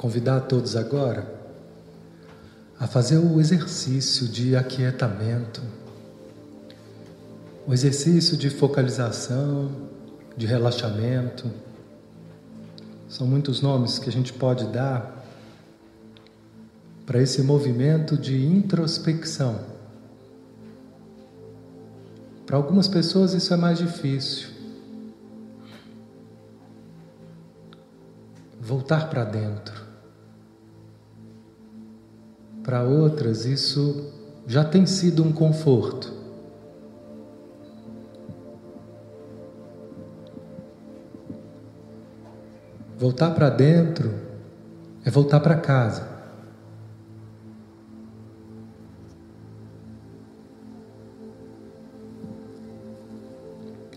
Convidar todos agora a fazer o exercício de aquietamento, o exercício de focalização, de relaxamento. São muitos nomes que a gente pode dar para esse movimento de introspecção. Para algumas pessoas isso é mais difícil. Voltar para dentro. Para outras, isso já tem sido um conforto. Voltar para dentro é voltar para casa.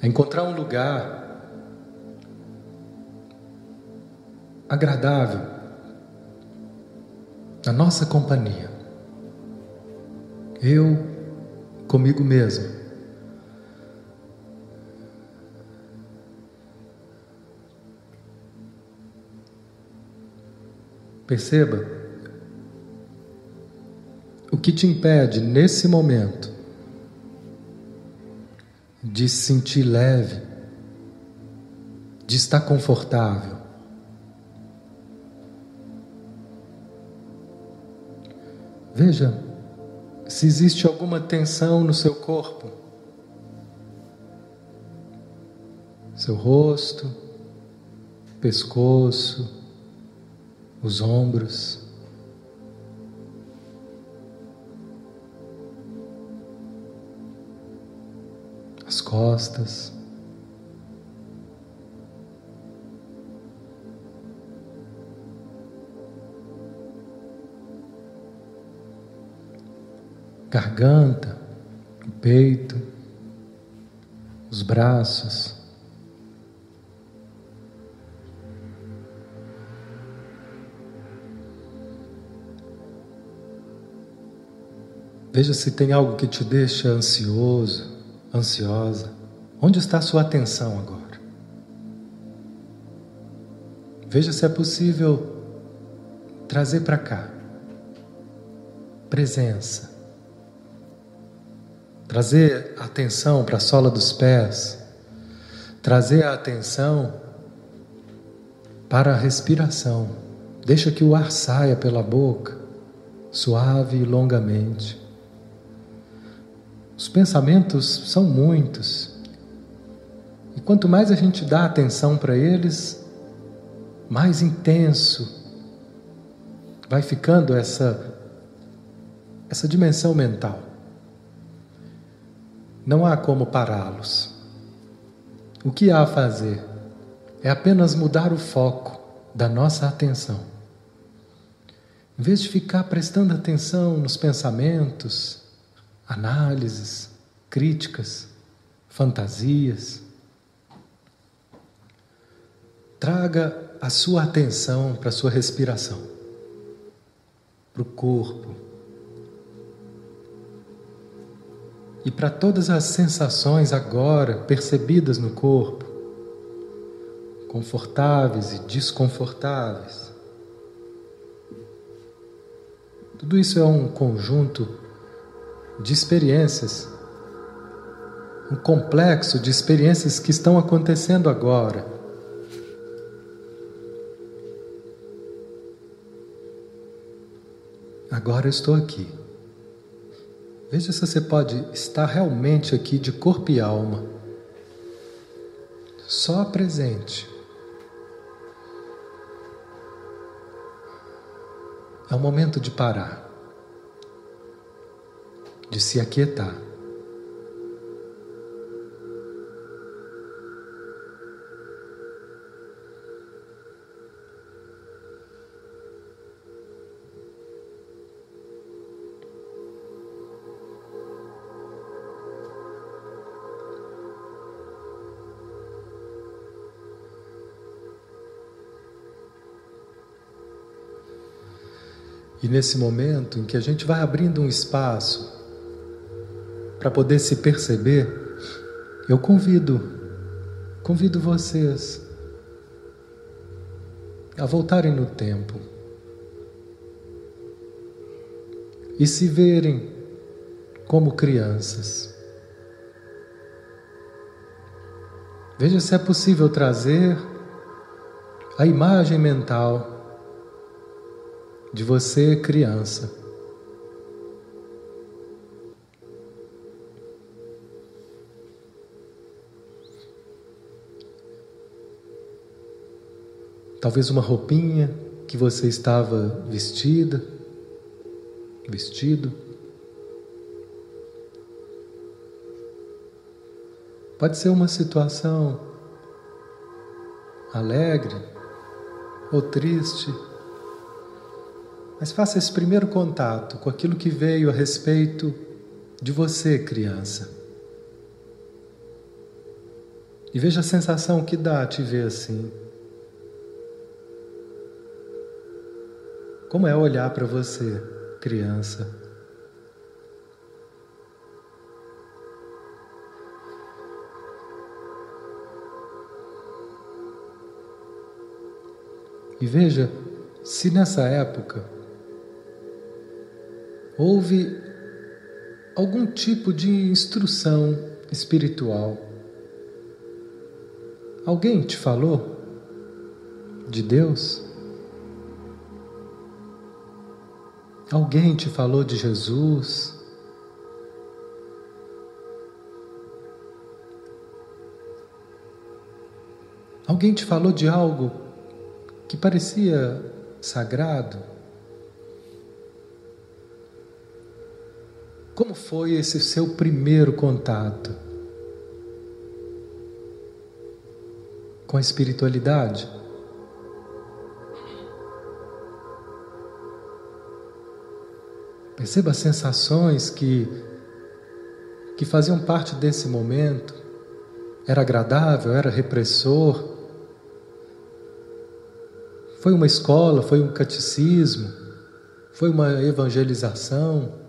É encontrar um lugar agradável na nossa companhia. Eu comigo mesmo. Perceba o que te impede nesse momento de se sentir leve, de estar confortável. Veja se existe alguma tensão no seu corpo, seu rosto, pescoço, os ombros. As costas. Garganta, o peito, os braços. Veja se tem algo que te deixa ansioso, ansiosa. Onde está a sua atenção agora? Veja se é possível trazer para cá presença trazer atenção para a sola dos pés, trazer a atenção para a respiração. Deixa que o ar saia pela boca, suave e longamente. Os pensamentos são muitos. E quanto mais a gente dá atenção para eles, mais intenso vai ficando essa essa dimensão mental. Não há como pará-los. O que há a fazer é apenas mudar o foco da nossa atenção. Em vez de ficar prestando atenção nos pensamentos, análises, críticas, fantasias, traga a sua atenção para a sua respiração, para o corpo, e para todas as sensações agora percebidas no corpo, confortáveis e desconfortáveis. Tudo isso é um conjunto de experiências, um complexo de experiências que estão acontecendo agora. Agora eu estou aqui. Veja se você pode estar realmente aqui de corpo e alma, só presente. É o momento de parar, de se aquietar. E nesse momento em que a gente vai abrindo um espaço para poder se perceber, eu convido, convido vocês a voltarem no tempo e se verem como crianças. Veja se é possível trazer a imagem mental de você criança. Talvez uma roupinha que você estava vestida, vestido. Pode ser uma situação alegre ou triste, mas faça esse primeiro contato com aquilo que veio a respeito de você, criança. E veja a sensação que dá te ver assim. Como é olhar para você, criança? E veja se nessa época houve algum tipo de instrução espiritual. Alguém te falou de Deus? Alguém te falou de Jesus? Alguém te falou de algo que parecia sagrado? Como foi esse seu primeiro contato com a espiritualidade? Perceba as sensações que, que faziam parte desse momento. Era agradável, era repressor. Foi uma escola, foi um catecismo, foi uma evangelização,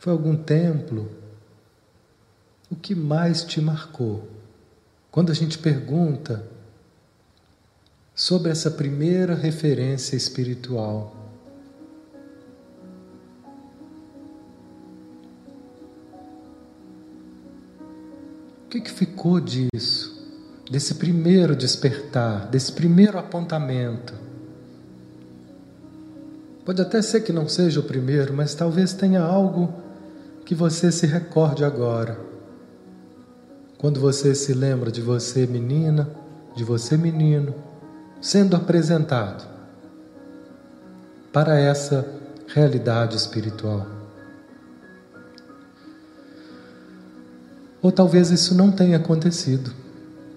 foi algum templo. O que mais te marcou? Quando a gente pergunta sobre essa primeira referência espiritual, O que, que ficou disso? Desse primeiro despertar, desse primeiro apontamento? Pode até ser que não seja o primeiro, mas talvez tenha algo que você se recorde agora. Quando você se lembra de você, menina, de você, menino, sendo apresentado para essa realidade espiritual. Ou talvez isso não tenha acontecido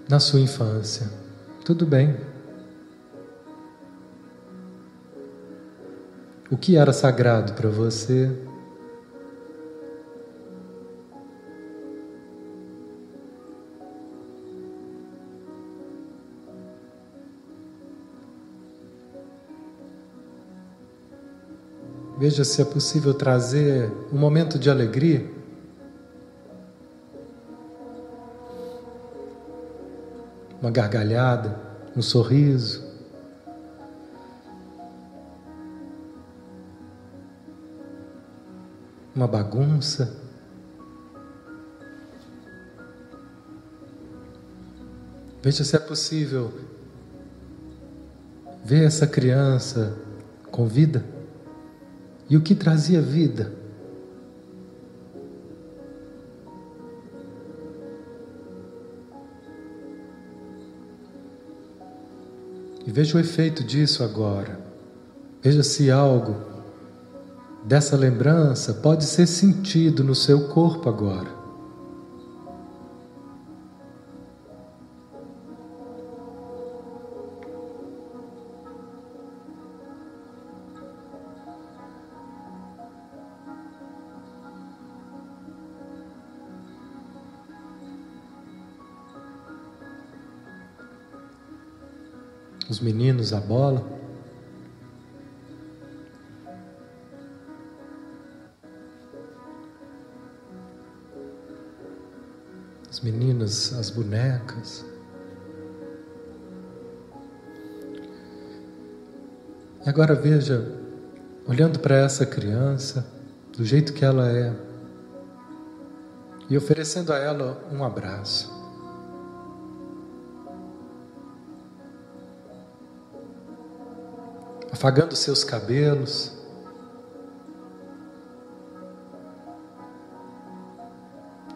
na sua infância. Tudo bem. O que era sagrado para você? Veja se é possível trazer um momento de alegria uma gargalhada, um sorriso. Uma bagunça. Veja se é possível ver essa criança com vida e o que trazia vida. E veja o efeito disso agora. Veja se algo dessa lembrança pode ser sentido no seu corpo agora. Os meninos a bola. As meninas, as bonecas. E agora veja, olhando para essa criança, do jeito que ela é, e oferecendo a ela um abraço. Afagando seus cabelos,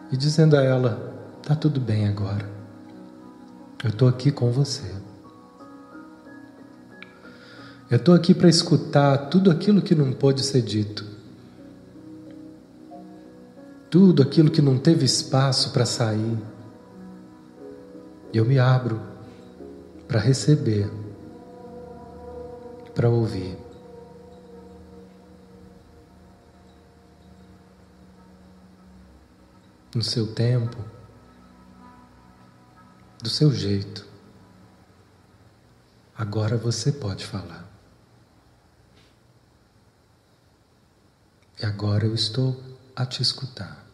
e dizendo a ela: Tá tudo bem agora, eu estou aqui com você. Eu estou aqui para escutar tudo aquilo que não pôde ser dito, tudo aquilo que não teve espaço para sair. Eu me abro para receber, para ouvir. No seu tempo, do seu jeito. Agora você pode falar. E agora eu estou a te escutar.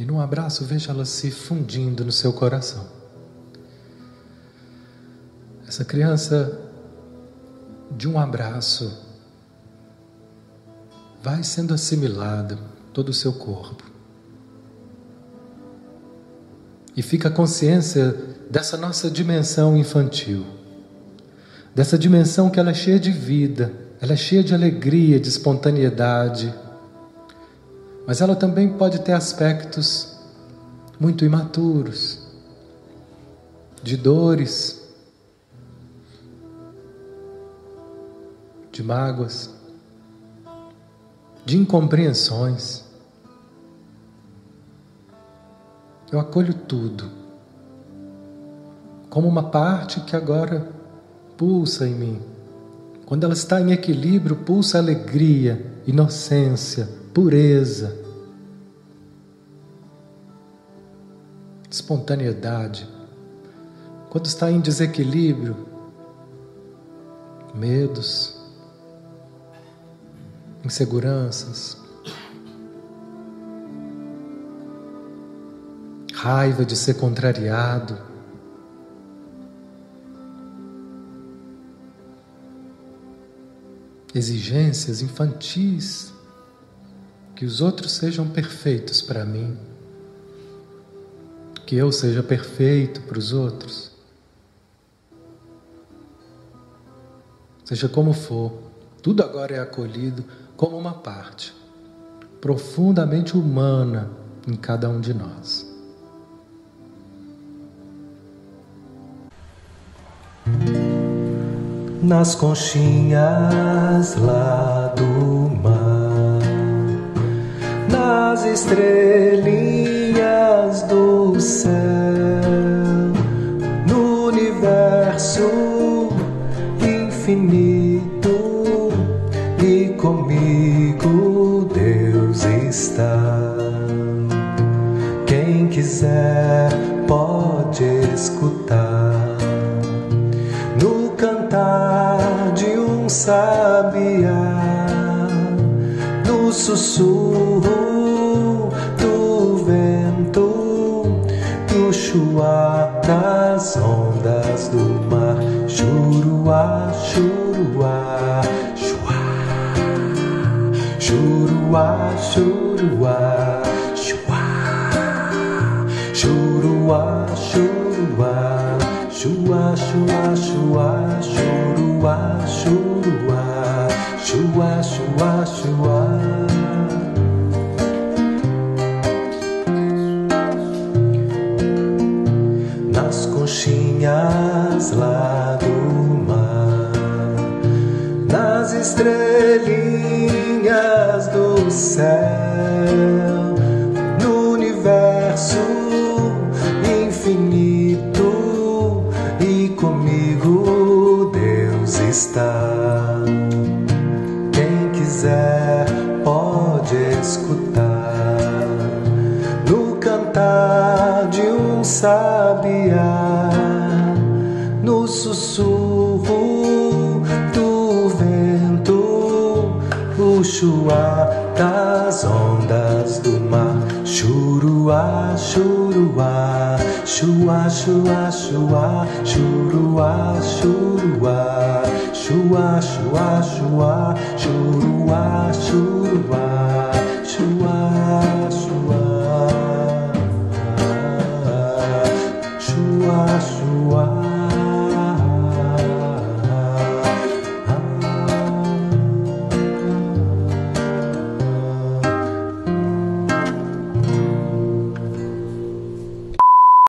E num abraço, veja ela se fundindo no seu coração. Essa criança, de um abraço, vai sendo assimilada todo o seu corpo. E fica a consciência dessa nossa dimensão infantil, dessa dimensão que ela é cheia de vida, ela é cheia de alegria, de espontaneidade, mas ela também pode ter aspectos muito imaturos, de dores, de mágoas de incompreensões. Eu acolho tudo como uma parte que agora pulsa em mim. Quando ela está em equilíbrio, pulsa alegria, inocência, pureza, espontaneidade. Quando está em desequilíbrio, medos, inseguranças, raiva de ser contrariado, exigências infantis, que os outros sejam perfeitos para mim, que eu seja perfeito para os outros. Seja como for, tudo agora é acolhido como uma parte profundamente humana em cada um de nós. Nas conchinhas lá do mar, nas estrelinhas do céu, no universo infinito quiser pode escutar. No cantar de um sabiá, no sussurro chuá das ondas do mar, churuá, churuá, chuá, churuá, churuá. Churua, churua, chua, chua, chua, churua, churua, chua, chua, chua. Nas estrelinhas do céu chuá das ondas do mar. Churuá, churuá, chuá, chuá, chuá, churuá, churuá, chuá, chuá, chuá, churuá, churuá.